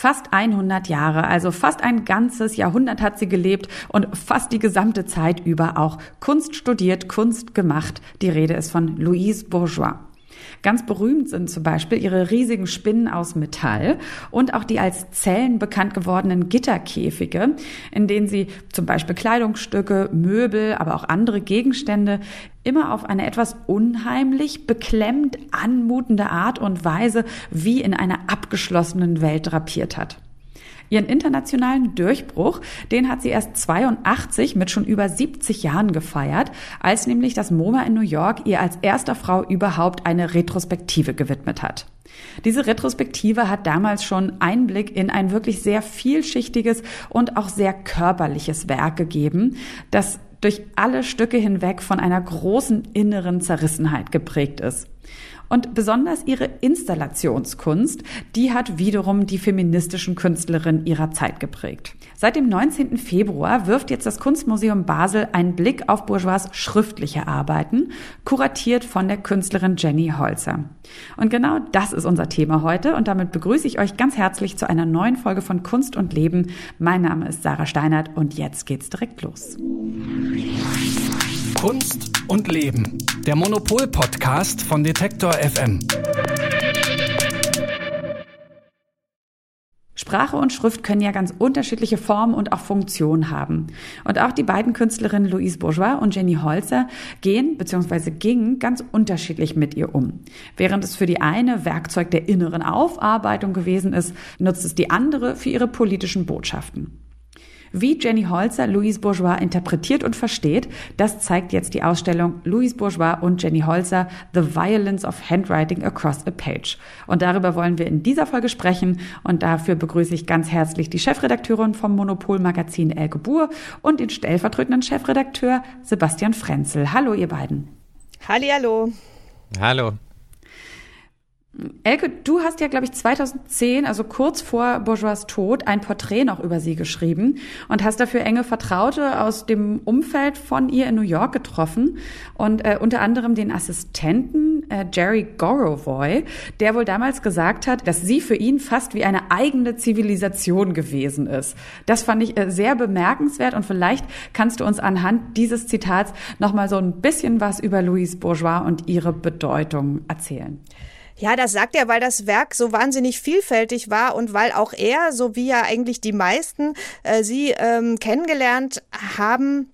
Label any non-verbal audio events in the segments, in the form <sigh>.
Fast 100 Jahre, also fast ein ganzes Jahrhundert hat sie gelebt und fast die gesamte Zeit über auch Kunst studiert, Kunst gemacht. Die Rede ist von Louise Bourgeois. Ganz berühmt sind zum Beispiel ihre riesigen Spinnen aus Metall und auch die als Zellen bekannt gewordenen Gitterkäfige, in denen sie zum Beispiel Kleidungsstücke, Möbel, aber auch andere Gegenstände immer auf eine etwas unheimlich, beklemmt anmutende Art und Weise wie in einer abgeschlossenen Welt drapiert hat. Ihren internationalen Durchbruch, den hat sie erst 82 mit schon über 70 Jahren gefeiert, als nämlich das MoMA in New York ihr als erster Frau überhaupt eine Retrospektive gewidmet hat. Diese Retrospektive hat damals schon Einblick in ein wirklich sehr vielschichtiges und auch sehr körperliches Werk gegeben, das durch alle Stücke hinweg von einer großen inneren Zerrissenheit geprägt ist. Und besonders ihre Installationskunst, die hat wiederum die feministischen Künstlerinnen ihrer Zeit geprägt. Seit dem 19. Februar wirft jetzt das Kunstmuseum Basel einen Blick auf Bourgeois schriftliche Arbeiten, kuratiert von der Künstlerin Jenny Holzer. Und genau das ist unser Thema heute und damit begrüße ich euch ganz herzlich zu einer neuen Folge von Kunst und Leben. Mein Name ist Sarah Steinert und jetzt geht's direkt los. Kunst und Leben. Der Monopol-Podcast von Detektor FM. Sprache und Schrift können ja ganz unterschiedliche Formen und auch Funktionen haben. Und auch die beiden Künstlerinnen Louise Bourgeois und Jenny Holzer gehen bzw. gingen ganz unterschiedlich mit ihr um. Während es für die eine Werkzeug der inneren Aufarbeitung gewesen ist, nutzt es die andere für ihre politischen Botschaften. Wie Jenny Holzer Louise Bourgeois interpretiert und versteht, das zeigt jetzt die Ausstellung Louise Bourgeois und Jenny Holzer The Violence of Handwriting Across a Page. Und darüber wollen wir in dieser Folge sprechen und dafür begrüße ich ganz herzlich die Chefredakteurin vom Monopol Magazin Elke Buhr und den stellvertretenden Chefredakteur Sebastian Frenzel. Hallo ihr beiden. Hallihallo. Hallo. Elke, du hast ja, glaube ich, 2010, also kurz vor Bourgeois Tod, ein Porträt noch über sie geschrieben und hast dafür enge Vertraute aus dem Umfeld von ihr in New York getroffen und äh, unter anderem den Assistenten äh, Jerry Gorovoy, der wohl damals gesagt hat, dass sie für ihn fast wie eine eigene Zivilisation gewesen ist. Das fand ich äh, sehr bemerkenswert und vielleicht kannst du uns anhand dieses Zitats nochmal so ein bisschen was über Louise Bourgeois und ihre Bedeutung erzählen. Ja, das sagt er, weil das Werk so wahnsinnig vielfältig war und weil auch er, so wie ja eigentlich die meisten, äh, sie ähm, kennengelernt haben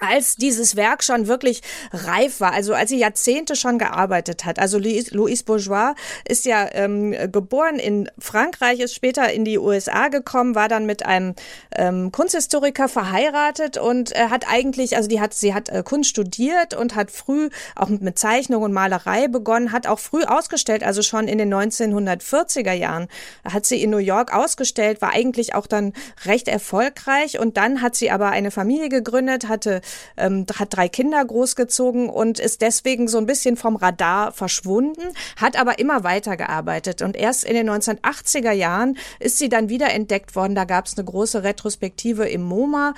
als dieses Werk schon wirklich reif war, also als sie Jahrzehnte schon gearbeitet hat. Also Louise Bourgeois ist ja ähm, geboren in Frankreich, ist später in die USA gekommen, war dann mit einem ähm, Kunsthistoriker verheiratet und äh, hat eigentlich, also die hat, sie hat äh, Kunst studiert und hat früh auch mit Zeichnung und Malerei begonnen, hat auch früh ausgestellt, also schon in den 1940er Jahren hat sie in New York ausgestellt, war eigentlich auch dann recht erfolgreich und dann hat sie aber eine Familie gegründet, hatte ähm, hat drei Kinder großgezogen und ist deswegen so ein bisschen vom Radar verschwunden, hat aber immer weitergearbeitet. Und erst in den 1980er Jahren ist sie dann wieder entdeckt worden. Da gab es eine große Retrospektive im MoMA.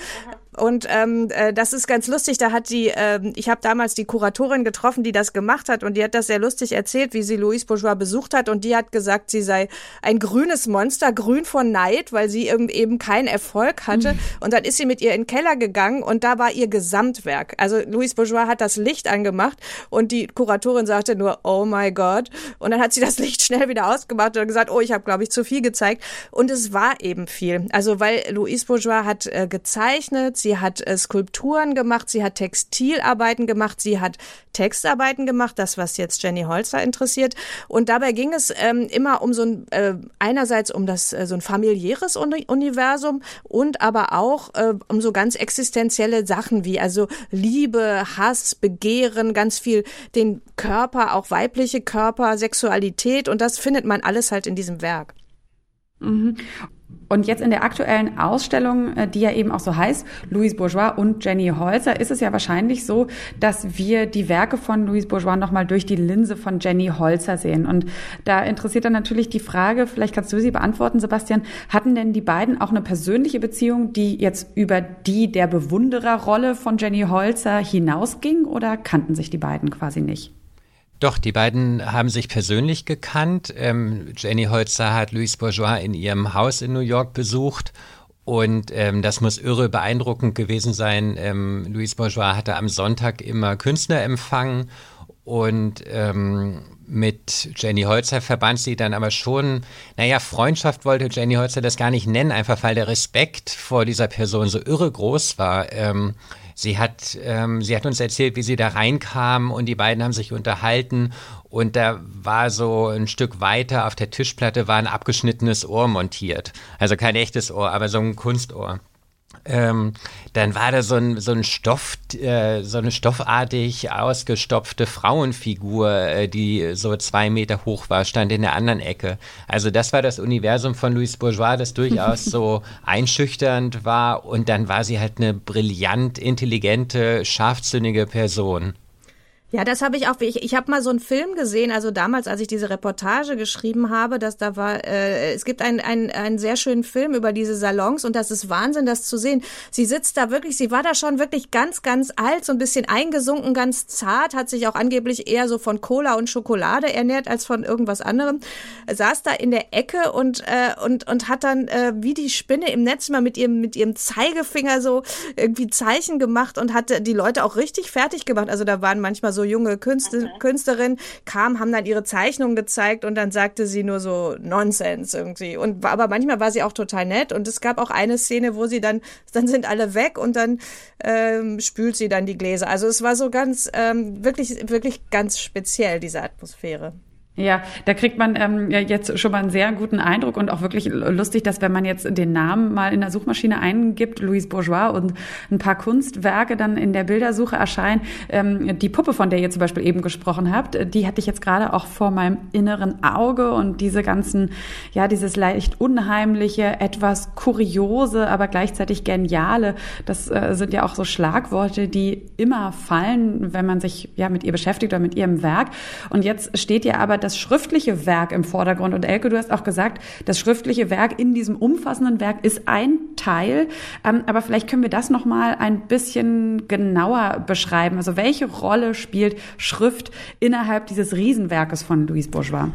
Und ähm, äh, das ist ganz lustig. Da hat die, äh, ich habe damals die Kuratorin getroffen, die das gemacht hat, und die hat das sehr lustig erzählt, wie sie Louise Bourgeois besucht hat. Und die hat gesagt, sie sei ein grünes Monster, grün von Neid, weil sie eben keinen Erfolg hatte. Mhm. Und dann ist sie mit ihr in den Keller gegangen und da war ihr Gesamtwerk. Also Louise Bourgeois hat das Licht angemacht und die Kuratorin sagte nur, oh my God. Und dann hat sie das Licht schnell wieder ausgemacht und gesagt, oh, ich habe, glaube ich, zu viel gezeigt. Und es war eben viel. Also weil Louise Bourgeois hat äh, gezeichnet, sie hat äh, Skulpturen gemacht, sie hat Textilarbeiten gemacht, sie hat Textarbeiten gemacht, das, was jetzt Jenny Holzer interessiert. Und dabei ging es ähm, immer um so ein, äh, einerseits um das, äh, so ein familiäres Uni Universum und aber auch äh, um so ganz existenzielle Sachen wie also Liebe, Hass, Begehren, ganz viel den Körper, auch weibliche Körper, Sexualität und das findet man alles halt in diesem Werk. Mhm. Und jetzt in der aktuellen Ausstellung, äh, die ja eben auch so heißt, Louise Bourgeois und Jenny Holzer, ist es ja wahrscheinlich so, dass wir die Werke von Louise Bourgeois nochmal durch die Linse von Jenny Holzer sehen. Und da interessiert dann natürlich die Frage, vielleicht kannst du sie beantworten, Sebastian, hatten denn die beiden auch eine persönliche Beziehung, die jetzt über die der Bewundererrolle von Jenny Holzer hinausging oder kannten sich die beiden quasi nicht? Doch, die beiden haben sich persönlich gekannt. Ähm, Jenny Holzer hat Louise Bourgeois in ihrem Haus in New York besucht und ähm, das muss irre beeindruckend gewesen sein. Ähm, Louise Bourgeois hatte am Sonntag immer Künstler empfangen und ähm, mit Jenny Holzer verband sie dann aber schon, naja, Freundschaft wollte Jenny Holzer das gar nicht nennen, einfach weil der Respekt vor dieser Person so irre groß war. Ähm, sie hat, ähm, sie hat uns erzählt, wie sie da reinkam und die beiden haben sich unterhalten und da war so ein Stück weiter auf der Tischplatte war ein abgeschnittenes Ohr montiert. Also kein echtes Ohr, aber so ein Kunstohr. Ähm, dann war da so ein, so ein Stoff, äh, so eine stoffartig ausgestopfte Frauenfigur, äh, die so zwei Meter hoch war, stand in der anderen Ecke. Also das war das Universum von Louise Bourgeois, das durchaus <laughs> so einschüchternd war. Und dann war sie halt eine brillant, intelligente, scharfsinnige Person. Ja, das habe ich auch. Ich, ich habe mal so einen Film gesehen, also damals, als ich diese Reportage geschrieben habe, dass da war, äh, es gibt einen, einen, einen sehr schönen Film über diese Salons und das ist Wahnsinn, das zu sehen. Sie sitzt da wirklich, sie war da schon wirklich ganz, ganz alt, so ein bisschen eingesunken, ganz zart, hat sich auch angeblich eher so von Cola und Schokolade ernährt als von irgendwas anderem. Saß da in der Ecke und, äh, und, und hat dann äh, wie die Spinne im Netz mal mit ihrem, mit ihrem Zeigefinger so irgendwie Zeichen gemacht und hatte die Leute auch richtig fertig gemacht. Also da waren manchmal so junge Künstler, okay. Künstlerinnen kamen, haben dann ihre Zeichnungen gezeigt und dann sagte sie nur so Nonsens irgendwie. Und aber manchmal war sie auch total nett und es gab auch eine Szene, wo sie dann, dann sind alle weg und dann ähm, spült sie dann die Gläser. Also es war so ganz, ähm, wirklich, wirklich ganz speziell, diese Atmosphäre. Ja, da kriegt man ähm, ja jetzt schon mal einen sehr guten Eindruck und auch wirklich lustig, dass wenn man jetzt den Namen mal in der Suchmaschine eingibt, Louise Bourgeois und ein paar Kunstwerke dann in der Bildersuche erscheinen, ähm, die Puppe, von der ihr zum Beispiel eben gesprochen habt, die hatte ich jetzt gerade auch vor meinem inneren Auge und diese ganzen, ja, dieses leicht unheimliche, etwas kuriose, aber gleichzeitig geniale, das äh, sind ja auch so Schlagworte, die immer fallen, wenn man sich ja mit ihr beschäftigt oder mit ihrem Werk. Und jetzt steht ja aber das schriftliche Werk im Vordergrund. Und Elke, du hast auch gesagt, das schriftliche Werk in diesem umfassenden Werk ist ein Teil. Ähm, aber vielleicht können wir das noch mal ein bisschen genauer beschreiben. Also welche Rolle spielt Schrift innerhalb dieses Riesenwerkes von Louise Bourgeois?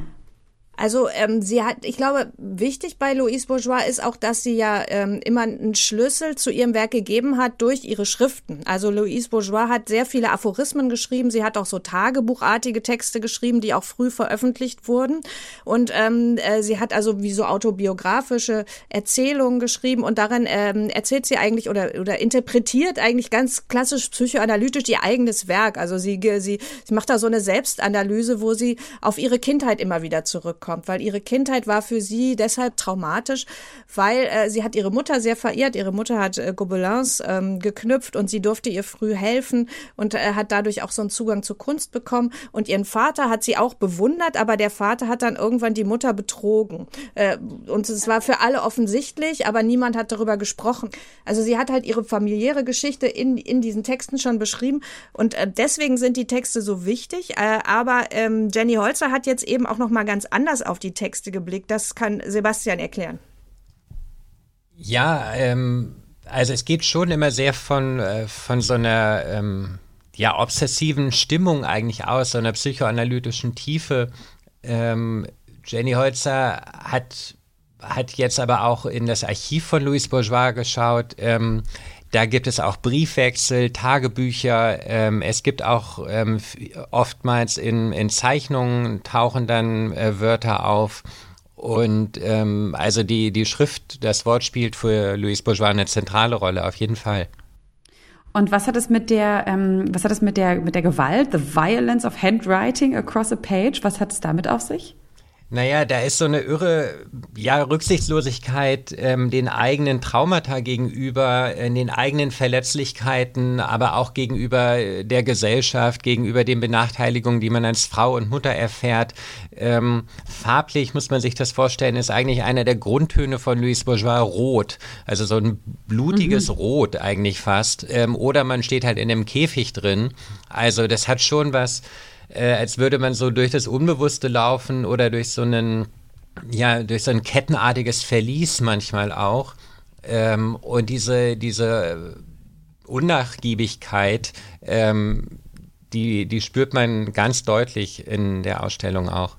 Also ähm, sie hat, ich glaube, wichtig bei Louise Bourgeois ist auch, dass sie ja ähm, immer einen Schlüssel zu ihrem Werk gegeben hat durch ihre Schriften. Also Louise Bourgeois hat sehr viele Aphorismen geschrieben. Sie hat auch so Tagebuchartige Texte geschrieben, die auch früh veröffentlicht wurden. Und ähm, äh, sie hat also wie so autobiografische Erzählungen geschrieben und darin ähm, erzählt sie eigentlich oder oder interpretiert eigentlich ganz klassisch psychoanalytisch ihr eigenes Werk. Also sie sie sie macht da so eine Selbstanalyse, wo sie auf ihre Kindheit immer wieder zurückkommt kommt, weil ihre Kindheit war für sie deshalb traumatisch, weil äh, sie hat ihre Mutter sehr verehrt. Ihre Mutter hat äh, Gobelins ähm, geknüpft und sie durfte ihr früh helfen und äh, hat dadurch auch so einen Zugang zur Kunst bekommen. Und ihren Vater hat sie auch bewundert, aber der Vater hat dann irgendwann die Mutter betrogen. Äh, und es war für alle offensichtlich, aber niemand hat darüber gesprochen. Also sie hat halt ihre familiäre Geschichte in, in diesen Texten schon beschrieben und äh, deswegen sind die Texte so wichtig. Äh, aber ähm, Jenny Holzer hat jetzt eben auch noch mal ganz anders anders auf die Texte geblickt. Das kann Sebastian erklären. Ja, ähm, also es geht schon immer sehr von, äh, von so einer ähm, ja, obsessiven Stimmung eigentlich aus, so einer psychoanalytischen Tiefe. Ähm, Jenny Holzer hat, hat jetzt aber auch in das Archiv von Louis Bourgeois geschaut. Ähm, da gibt es auch Briefwechsel, Tagebücher. Ähm, es gibt auch ähm, oftmals in, in Zeichnungen tauchen dann äh, Wörter auf. Und ähm, also die, die Schrift, das Wort spielt für Louis Bourgeois eine zentrale Rolle, auf jeden Fall. Und was hat es mit der, ähm, was hat es mit der, mit der Gewalt, the violence of handwriting across a page, was hat es damit auf sich? Naja, da ist so eine irre ja, Rücksichtslosigkeit ähm, den eigenen Traumata gegenüber, äh, den eigenen Verletzlichkeiten, aber auch gegenüber äh, der Gesellschaft, gegenüber den Benachteiligungen, die man als Frau und Mutter erfährt. Ähm, farblich muss man sich das vorstellen, ist eigentlich einer der Grundtöne von Louis Bourgeois rot. Also so ein blutiges mhm. Rot eigentlich fast. Ähm, oder man steht halt in einem Käfig drin. Also das hat schon was äh, als würde man so durch das Unbewusste laufen oder durch so einen, ja, durch so ein kettenartiges Verlies manchmal auch. Ähm, und diese, diese Unnachgiebigkeit, ähm, die, die spürt man ganz deutlich in der Ausstellung auch.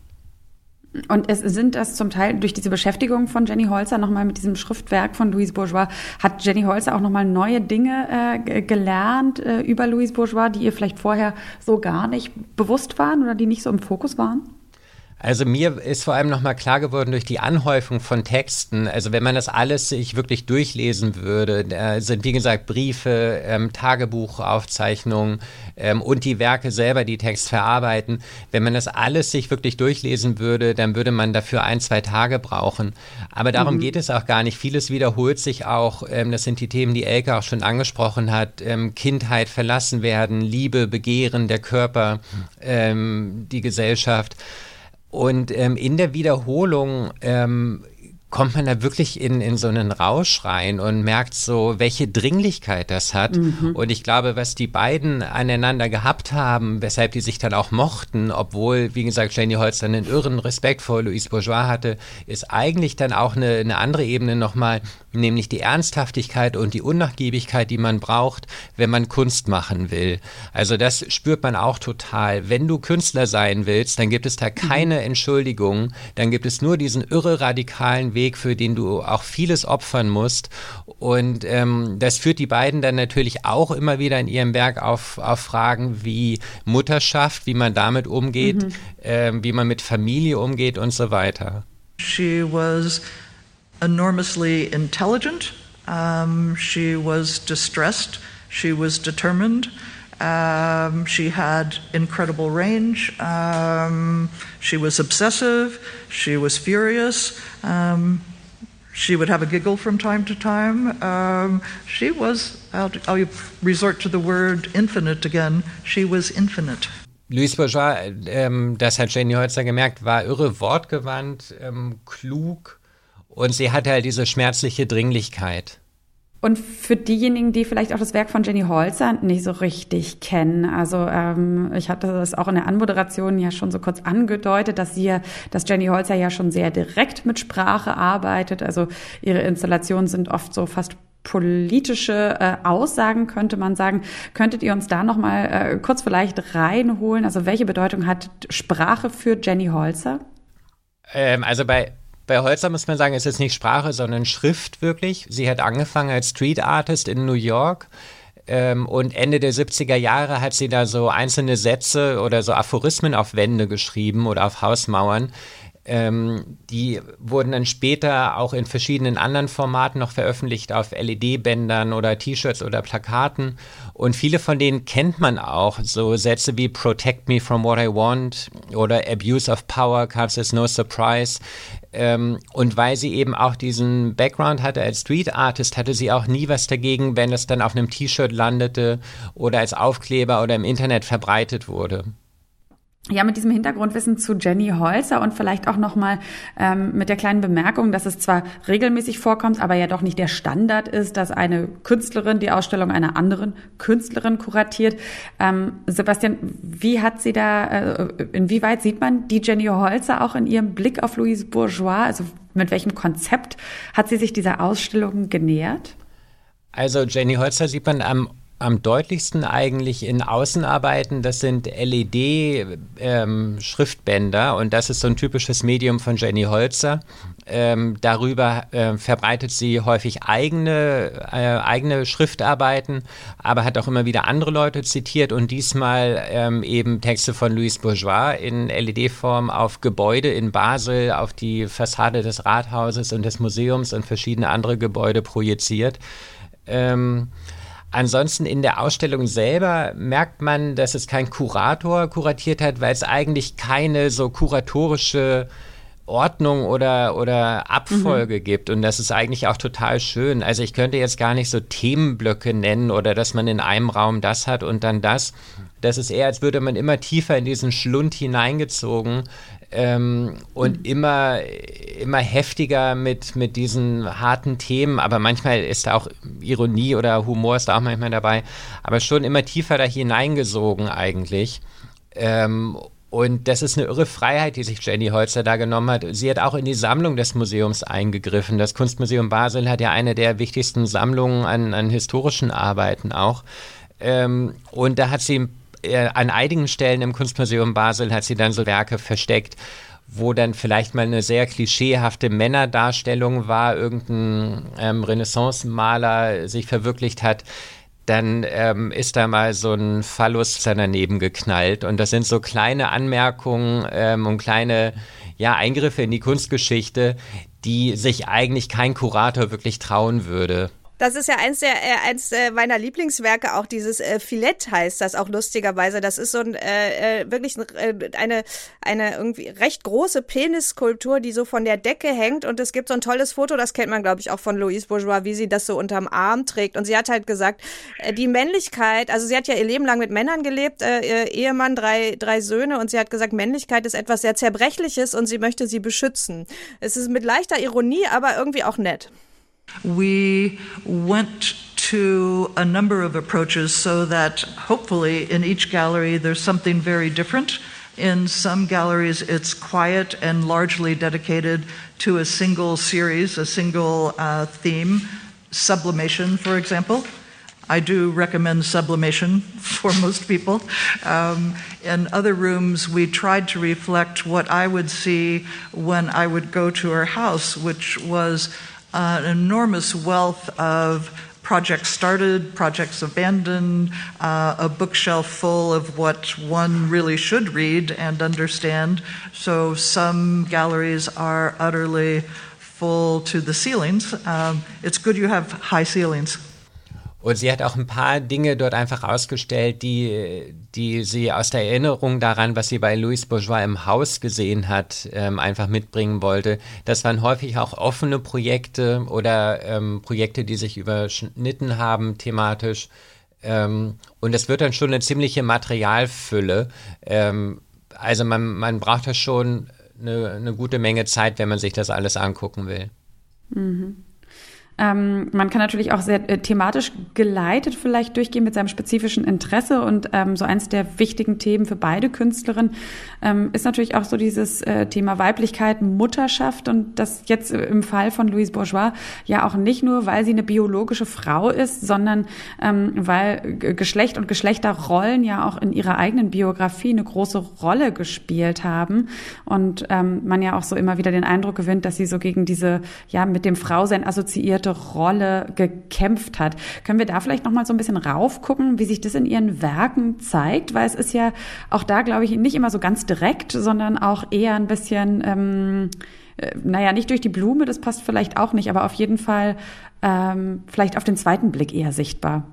Und es sind das zum Teil durch diese Beschäftigung von Jenny Holzer nochmal mit diesem Schriftwerk von Louise Bourgeois, hat Jenny Holzer auch nochmal neue Dinge äh, gelernt äh, über Louise Bourgeois, die ihr vielleicht vorher so gar nicht bewusst waren oder die nicht so im Fokus waren? Also mir ist vor allem nochmal klar geworden durch die Anhäufung von Texten, also wenn man das alles sich wirklich durchlesen würde, sind wie gesagt Briefe, ähm, Tagebuchaufzeichnungen ähm, und die Werke selber, die Text verarbeiten, wenn man das alles sich wirklich durchlesen würde, dann würde man dafür ein, zwei Tage brauchen. Aber darum mhm. geht es auch gar nicht. Vieles wiederholt sich auch, ähm, das sind die Themen, die Elke auch schon angesprochen hat, ähm, Kindheit, verlassen werden, Liebe, Begehren, der Körper, ähm, die Gesellschaft. Und ähm, in der Wiederholung ähm, kommt man da wirklich in, in so einen Rausch rein und merkt so, welche Dringlichkeit das hat. Mhm. Und ich glaube, was die beiden aneinander gehabt haben, weshalb die sich dann auch mochten, obwohl, wie gesagt, Jenny Holz dann einen irren Respekt vor Louise Bourgeois hatte, ist eigentlich dann auch eine, eine andere Ebene nochmal, nämlich die Ernsthaftigkeit und die Unnachgiebigkeit, die man braucht, wenn man Kunst machen will. Also das spürt man auch total. Wenn du Künstler sein willst, dann gibt es da keine mhm. Entschuldigung, dann gibt es nur diesen irre radikalen Weg, Weg, für den du auch vieles opfern musst. Und ähm, das führt die beiden dann natürlich auch immer wieder in ihrem Werk auf, auf Fragen wie Mutterschaft, wie man damit umgeht, mhm. ähm, wie man mit Familie umgeht und so weiter. She was enormously intelligent. Um, she was distressed. She was determined. Um, she had incredible range. Um, she was obsessive. She was furious. Um, she would have a giggle from time to time. Um, she was, I'll, I'll, resort to the word infinite again. She was infinite. Louis Bourgeois, ähm, das hat Jenny Holzer gemerkt, war irre wortgewandt, ähm, klug und sie hatte halt diese schmerzliche Dringlichkeit. Und für diejenigen, die vielleicht auch das Werk von Jenny Holzer nicht so richtig kennen, also ähm, ich hatte das auch in der Anmoderation ja schon so kurz angedeutet, dass sie dass Jenny Holzer ja schon sehr direkt mit Sprache arbeitet. Also ihre Installationen sind oft so fast politische äh, Aussagen könnte man sagen. Könntet ihr uns da noch mal äh, kurz vielleicht reinholen? Also welche Bedeutung hat Sprache für Jenny Holzer? Ähm, also bei bei Holzer muss man sagen, ist es nicht Sprache, sondern Schrift wirklich. Sie hat angefangen als Street Artist in New York. Ähm, und Ende der 70er Jahre hat sie da so einzelne Sätze oder so Aphorismen auf Wände geschrieben oder auf Hausmauern, ähm, die wurden dann später auch in verschiedenen anderen Formaten noch veröffentlicht auf LED-Bändern oder T-Shirts oder Plakaten. Und viele von denen kennt man auch. So Sätze wie Protect me from what I want oder Abuse of power comes as no surprise. Ähm, und weil sie eben auch diesen Background hatte als Street Artist, hatte sie auch nie was dagegen, wenn es dann auf einem T-Shirt landete oder als Aufkleber oder im Internet verbreitet wurde. Ja, mit diesem Hintergrundwissen zu Jenny Holzer und vielleicht auch nochmal ähm, mit der kleinen Bemerkung, dass es zwar regelmäßig vorkommt, aber ja doch nicht der Standard ist, dass eine Künstlerin die Ausstellung einer anderen Künstlerin kuratiert. Ähm, Sebastian, wie hat sie da, äh, inwieweit sieht man die Jenny Holzer auch in ihrem Blick auf Louise Bourgeois? Also mit welchem Konzept hat sie sich dieser Ausstellung genähert? Also Jenny Holzer sieht man am am deutlichsten eigentlich in Außenarbeiten, das sind LED-Schriftbänder ähm, und das ist so ein typisches Medium von Jenny Holzer. Ähm, darüber äh, verbreitet sie häufig eigene, äh, eigene Schriftarbeiten, aber hat auch immer wieder andere Leute zitiert und diesmal ähm, eben Texte von Louis Bourgeois in LED-Form auf Gebäude in Basel, auf die Fassade des Rathauses und des Museums und verschiedene andere Gebäude projiziert. Ähm, Ansonsten in der Ausstellung selber merkt man, dass es kein Kurator kuratiert hat, weil es eigentlich keine so kuratorische Ordnung oder, oder Abfolge mhm. gibt. Und das ist eigentlich auch total schön. Also ich könnte jetzt gar nicht so Themenblöcke nennen oder dass man in einem Raum das hat und dann das. Das ist eher, als würde man immer tiefer in diesen Schlund hineingezogen ähm, und mhm. immer, immer heftiger mit, mit diesen harten Themen. Aber manchmal ist da auch Ironie oder Humor ist da auch manchmal dabei. Aber schon immer tiefer da hineingesogen eigentlich. Ähm, und das ist eine irre Freiheit, die sich Jenny Holzer da genommen hat. Sie hat auch in die Sammlung des Museums eingegriffen. Das Kunstmuseum Basel hat ja eine der wichtigsten Sammlungen an, an historischen Arbeiten auch. Ähm, und da hat sie äh, an einigen Stellen im Kunstmuseum Basel hat sie dann so Werke versteckt, wo dann vielleicht mal eine sehr klischeehafte Männerdarstellung war, irgendein ähm, Renaissance-Maler sich verwirklicht hat dann ähm, ist da mal so ein Phallus daneben geknallt. Und das sind so kleine Anmerkungen ähm, und kleine ja, Eingriffe in die Kunstgeschichte, die sich eigentlich kein Kurator wirklich trauen würde. Das ist ja eins der äh, eins äh, meiner Lieblingswerke, auch dieses äh, Filett heißt das auch lustigerweise. Das ist so ein äh, äh wirklich äh, eine eine irgendwie recht große Penisskulptur, die so von der Decke hängt und es gibt so ein tolles Foto, das kennt man glaube ich auch von Louise Bourgeois, wie sie das so unterm Arm trägt und sie hat halt gesagt, äh, die Männlichkeit, also sie hat ja ihr Leben lang mit Männern gelebt, äh, Ehemann, drei drei Söhne und sie hat gesagt, Männlichkeit ist etwas sehr zerbrechliches und sie möchte sie beschützen. Es ist mit leichter Ironie, aber irgendwie auch nett. We went to a number of approaches so that hopefully in each gallery there's something very different. In some galleries, it's quiet and largely dedicated to a single series, a single uh, theme, sublimation, for example. I do recommend sublimation <laughs> for most people. Um, in other rooms, we tried to reflect what I would see when I would go to her house, which was an enormous wealth of projects started, projects abandoned, uh, a bookshelf full of what one really should read and understand. So some galleries are utterly full to the ceilings. Um, it's good you have high ceilings. Und sie hat auch ein paar Dinge dort einfach ausgestellt, die, die sie aus der Erinnerung daran, was sie bei Louis Bourgeois im Haus gesehen hat, ähm, einfach mitbringen wollte. Das waren häufig auch offene Projekte oder ähm, Projekte, die sich überschnitten haben thematisch. Ähm, und es wird dann schon eine ziemliche Materialfülle. Ähm, also man, man braucht da schon eine, eine gute Menge Zeit, wenn man sich das alles angucken will. Mhm. Ähm, man kann natürlich auch sehr äh, thematisch geleitet vielleicht durchgehen mit seinem spezifischen Interesse und ähm, so eins der wichtigen Themen für beide Künstlerinnen ähm, ist natürlich auch so dieses äh, Thema Weiblichkeit, Mutterschaft und das jetzt äh, im Fall von Louise Bourgeois ja auch nicht nur, weil sie eine biologische Frau ist, sondern ähm, weil Geschlecht und Geschlechterrollen ja auch in ihrer eigenen Biografie eine große Rolle gespielt haben und ähm, man ja auch so immer wieder den Eindruck gewinnt, dass sie so gegen diese ja mit dem Frausein assoziiert Rolle gekämpft hat. Können wir da vielleicht noch mal so ein bisschen raufgucken, wie sich das in Ihren Werken zeigt? Weil es ist ja auch da, glaube ich, nicht immer so ganz direkt, sondern auch eher ein bisschen, ähm, äh, naja, nicht durch die Blume, das passt vielleicht auch nicht, aber auf jeden Fall ähm, vielleicht auf den zweiten Blick eher sichtbar.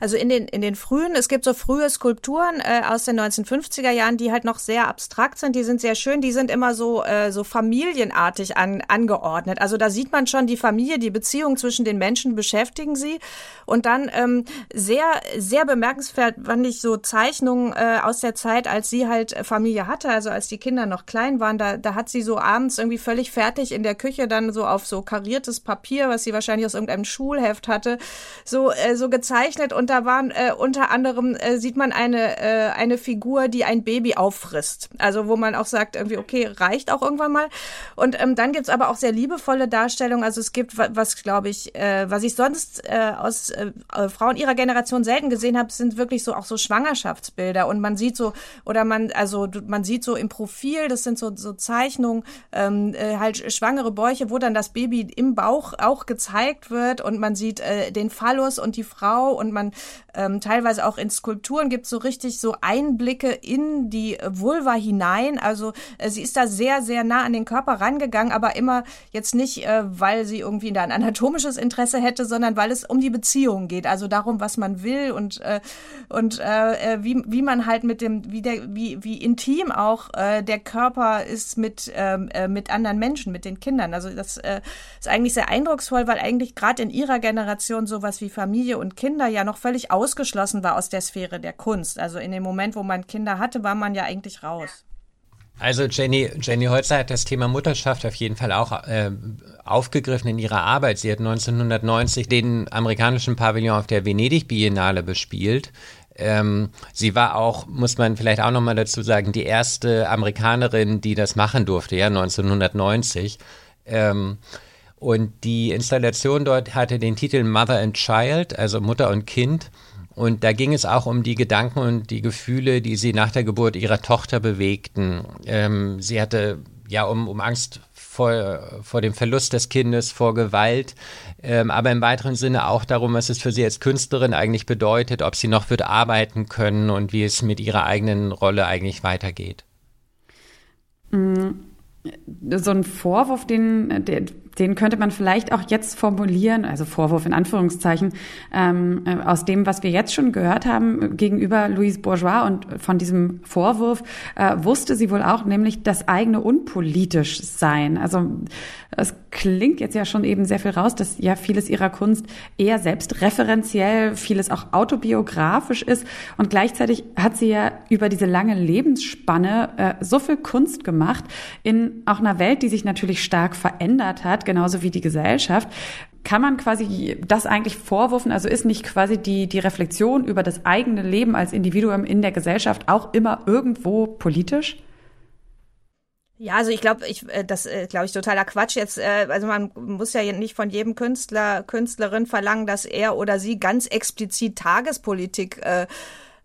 Also in den, in den frühen, es gibt so frühe Skulpturen äh, aus den 1950er Jahren, die halt noch sehr abstrakt sind, die sind sehr schön, die sind immer so, äh, so familienartig an, angeordnet. Also da sieht man schon die Familie, die Beziehung zwischen den Menschen beschäftigen sie. Und dann ähm, sehr, sehr bemerkenswert fand ich so Zeichnungen äh, aus der Zeit, als sie halt Familie hatte, also als die Kinder noch klein waren, da, da hat sie so abends irgendwie völlig fertig in der Küche dann so auf so kariertes Papier, was sie wahrscheinlich aus irgendeinem Schulheft hatte, so, äh, so gezeichnet und und da waren äh, unter anderem äh, sieht man eine äh, eine Figur, die ein Baby auffrisst. Also wo man auch sagt irgendwie okay reicht auch irgendwann mal. Und ähm, dann gibt's aber auch sehr liebevolle Darstellungen. Also es gibt was glaube ich, äh, was ich sonst äh, aus äh, Frauen ihrer Generation selten gesehen habe, sind wirklich so auch so Schwangerschaftsbilder und man sieht so oder man also man sieht so im Profil, das sind so so Zeichnungen ähm, äh, halt schwangere Bäuche, wo dann das Baby im Bauch auch gezeigt wird und man sieht äh, den Phallus und die Frau und man ähm, teilweise auch in Skulpturen gibt es so richtig so Einblicke in die Vulva hinein. Also äh, sie ist da sehr, sehr nah an den Körper rangegangen, aber immer jetzt nicht, äh, weil sie irgendwie da ein anatomisches Interesse hätte, sondern weil es um die Beziehung geht. Also darum, was man will und, äh, und äh, äh wie, wie man halt mit dem, wie der, wie, wie intim auch äh, der Körper ist mit, ähm, äh, mit anderen Menschen, mit den Kindern. Also das äh, ist eigentlich sehr eindrucksvoll, weil eigentlich gerade in ihrer Generation sowas wie Familie und Kinder ja noch völlig ausgeschlossen war aus der Sphäre der Kunst. Also in dem Moment, wo man Kinder hatte, war man ja eigentlich raus. Also Jenny, Jenny Holzer hat das Thema Mutterschaft auf jeden Fall auch äh, aufgegriffen in ihrer Arbeit. Sie hat 1990 den amerikanischen Pavillon auf der Venedig Biennale bespielt. Ähm, sie war auch, muss man vielleicht auch nochmal dazu sagen, die erste Amerikanerin, die das machen durfte, ja, 1990. Ähm, und die Installation dort hatte den Titel Mother and Child, also Mutter und Kind. Und da ging es auch um die Gedanken und die Gefühle, die sie nach der Geburt ihrer Tochter bewegten. Ähm, sie hatte ja um, um Angst vor, vor dem Verlust des Kindes, vor Gewalt, ähm, aber im weiteren Sinne auch darum, was es für sie als Künstlerin eigentlich bedeutet, ob sie noch wird arbeiten können und wie es mit ihrer eigenen Rolle eigentlich weitergeht. Mhm so ein Vorwurf, den, den könnte man vielleicht auch jetzt formulieren, also Vorwurf in Anführungszeichen, ähm, äh, aus dem, was wir jetzt schon gehört haben gegenüber Louise Bourgeois und von diesem Vorwurf äh, wusste sie wohl auch, nämlich das eigene unpolitisch sein. Also es klingt jetzt ja schon eben sehr viel raus, dass ja vieles ihrer Kunst eher selbstreferenziell, vieles auch autobiografisch ist und gleichzeitig hat sie ja über diese lange Lebensspanne äh, so viel Kunst gemacht in auch einer Welt, die sich natürlich stark verändert hat genauso wie die Gesellschaft. Kann man quasi das eigentlich vorwurfen? Also ist nicht quasi die, die Reflexion über das eigene Leben als Individuum in der Gesellschaft auch immer irgendwo politisch? Ja, also ich glaube, ich äh, das äh, glaube ich totaler Quatsch jetzt. Äh, also man muss ja nicht von jedem Künstler Künstlerin verlangen, dass er oder sie ganz explizit Tagespolitik äh,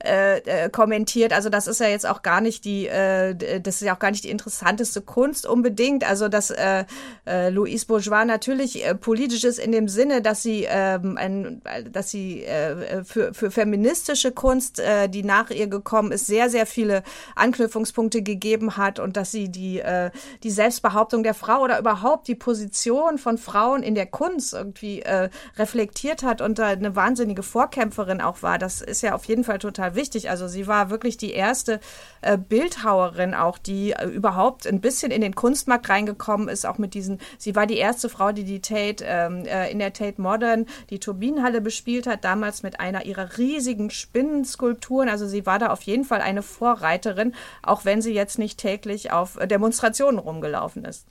äh, äh, kommentiert. Also das ist ja jetzt auch gar nicht die, äh, das ist ja auch gar nicht die interessanteste Kunst unbedingt. Also dass äh, äh, Louise Bourgeois natürlich äh, politisch ist in dem Sinne, dass sie, ähm, ein, dass sie äh, für, für feministische Kunst, äh, die nach ihr gekommen ist, sehr, sehr viele Anknüpfungspunkte gegeben hat und dass sie die, äh, die Selbstbehauptung der Frau oder überhaupt die Position von Frauen in der Kunst irgendwie äh, reflektiert hat und da eine wahnsinnige Vorkämpferin auch war. Das ist ja auf jeden Fall total wichtig. Also sie war wirklich die erste äh, Bildhauerin auch, die äh, überhaupt ein bisschen in den Kunstmarkt reingekommen ist, auch mit diesen, sie war die erste Frau, die die Tate ähm, äh, in der Tate Modern die Turbinenhalle bespielt hat, damals mit einer ihrer riesigen Spinnenskulpturen. Also sie war da auf jeden Fall eine Vorreiterin, auch wenn sie jetzt nicht täglich auf Demonstrationen rumgelaufen ist.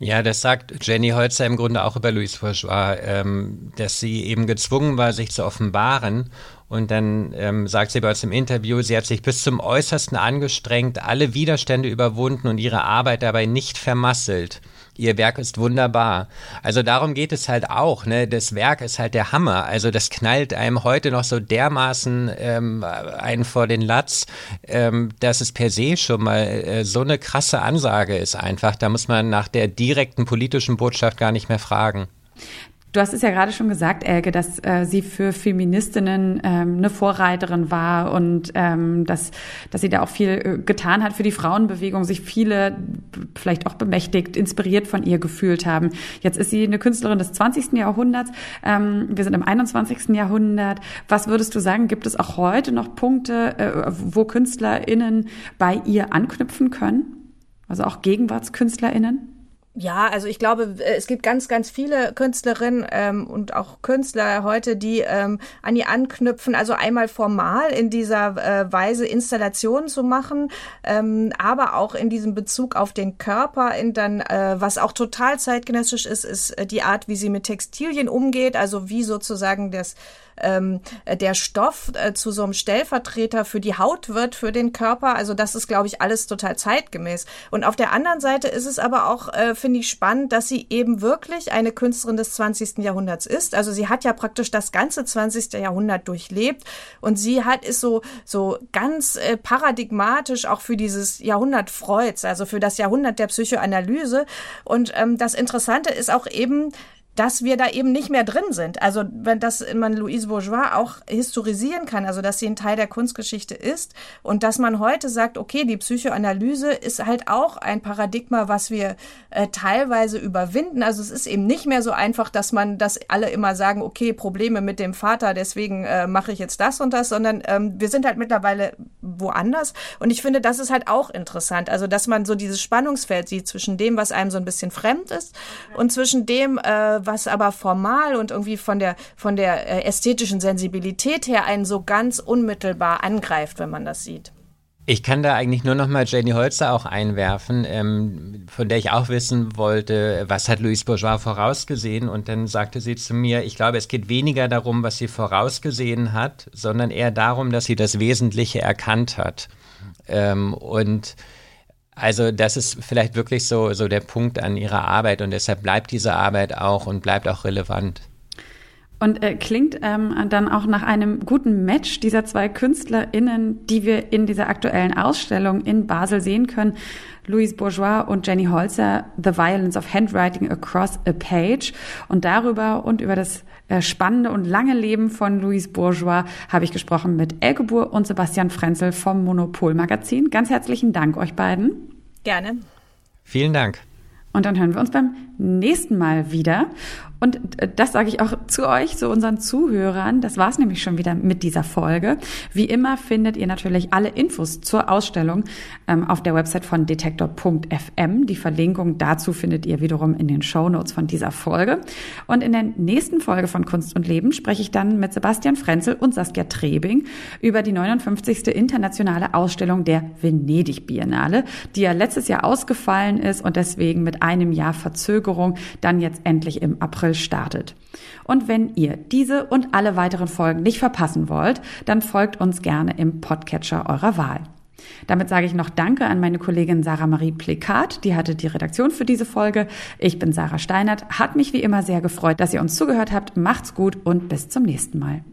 Ja, das sagt Jenny Holzer im Grunde auch über Louise Bourgeois, ähm, dass sie eben gezwungen war, sich zu offenbaren und dann ähm, sagt sie bei uns im Interview, sie hat sich bis zum Äußersten angestrengt, alle Widerstände überwunden und ihre Arbeit dabei nicht vermasselt. Ihr Werk ist wunderbar. Also darum geht es halt auch. Ne? Das Werk ist halt der Hammer. Also das knallt einem heute noch so dermaßen ähm, einen vor den Latz, ähm, dass es per se schon mal äh, so eine krasse Ansage ist einfach. Da muss man nach der direkten politischen Botschaft gar nicht mehr fragen. Du hast es ja gerade schon gesagt, Elke, dass äh, sie für Feministinnen ähm, eine Vorreiterin war und ähm, dass, dass sie da auch viel äh, getan hat für die Frauenbewegung, sich viele vielleicht auch bemächtigt, inspiriert von ihr gefühlt haben. Jetzt ist sie eine Künstlerin des 20. Jahrhunderts. Ähm, wir sind im 21. Jahrhundert. Was würdest du sagen, gibt es auch heute noch Punkte, äh, wo KünstlerInnen bei ihr anknüpfen können? Also auch GegenwartskünstlerInnen? Ja, also ich glaube, äh, es gibt ganz, ganz viele Künstlerinnen ähm, und auch Künstler heute, die ähm, an die anknüpfen, also einmal formal in dieser äh, Weise Installationen zu machen, ähm, aber auch in diesem Bezug auf den Körper, in dann, äh, was auch total zeitgenössisch ist, ist äh, die Art, wie sie mit Textilien umgeht, also wie sozusagen das ähm, der Stoff äh, zu so einem Stellvertreter für die Haut wird, für den Körper. Also das ist, glaube ich, alles total zeitgemäß. Und auf der anderen Seite ist es aber auch, äh, finde ich, spannend, dass sie eben wirklich eine Künstlerin des 20. Jahrhunderts ist. Also sie hat ja praktisch das ganze 20. Jahrhundert durchlebt und sie hat ist so so ganz äh, paradigmatisch auch für dieses Jahrhundert Freuds, also für das Jahrhundert der Psychoanalyse. Und ähm, das Interessante ist auch eben, dass wir da eben nicht mehr drin sind. Also wenn das man Louise Bourgeois auch historisieren kann, also dass sie ein Teil der Kunstgeschichte ist und dass man heute sagt, okay, die Psychoanalyse ist halt auch ein Paradigma, was wir äh, teilweise überwinden. Also es ist eben nicht mehr so einfach, dass man, dass alle immer sagen, okay, Probleme mit dem Vater, deswegen äh, mache ich jetzt das und das, sondern ähm, wir sind halt mittlerweile woanders. Und ich finde, das ist halt auch interessant. Also dass man so dieses Spannungsfeld sieht zwischen dem, was einem so ein bisschen fremd ist und zwischen dem, äh, was aber formal und irgendwie von der, von der äh, ästhetischen Sensibilität her einen so ganz unmittelbar angreift, wenn man das sieht. Ich kann da eigentlich nur noch mal Jenny Holzer auch einwerfen, ähm, von der ich auch wissen wollte, was hat Louise Bourgeois vorausgesehen? Und dann sagte sie zu mir, ich glaube, es geht weniger darum, was sie vorausgesehen hat, sondern eher darum, dass sie das Wesentliche erkannt hat. Ähm, und also das ist vielleicht wirklich so, so der Punkt an ihrer Arbeit und deshalb bleibt diese Arbeit auch und bleibt auch relevant. und äh, klingt ähm, dann auch nach einem guten Match dieser zwei KünstlerInnen, die wir in dieser aktuellen Ausstellung in Basel sehen können. Louise Bourgeois und Jenny Holzer, The Violence of Handwriting Across a Page. Und darüber und über das äh, spannende und lange Leben von Louise Bourgeois habe ich gesprochen mit Elke Buhr und Sebastian Frenzel vom Monopol Magazin. Ganz herzlichen Dank euch beiden. Gerne. Vielen Dank. Und dann hören wir uns beim nächsten Mal wieder. Und äh, das sage ich auch zu euch, zu unseren Zuhörern. Das war's nämlich schon wieder mit dieser Folge. Wie immer findet ihr natürlich alle Infos zur Ausstellung ähm, auf der Website von detektor.fm. Die Verlinkung dazu findet ihr wiederum in den Show Notes von dieser Folge. Und in der nächsten Folge von Kunst und Leben spreche ich dann mit Sebastian Frenzel und Saskia Trebing über die 59. internationale Ausstellung der Venedig Biennale, die ja letztes Jahr ausgefallen ist und deswegen mit einem Jahr Verzögerung dann jetzt endlich im April startet. Und wenn ihr diese und alle weiteren Folgen nicht verpassen wollt, dann folgt uns gerne im Podcatcher eurer Wahl. Damit sage ich noch Danke an meine Kollegin Sarah Marie Plekat, die hatte die Redaktion für diese Folge. Ich bin Sarah Steinert, hat mich wie immer sehr gefreut, dass ihr uns zugehört habt. Macht's gut und bis zum nächsten Mal.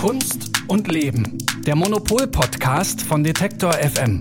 Kunst und Leben. Der Monopol-Podcast von Detektor FM.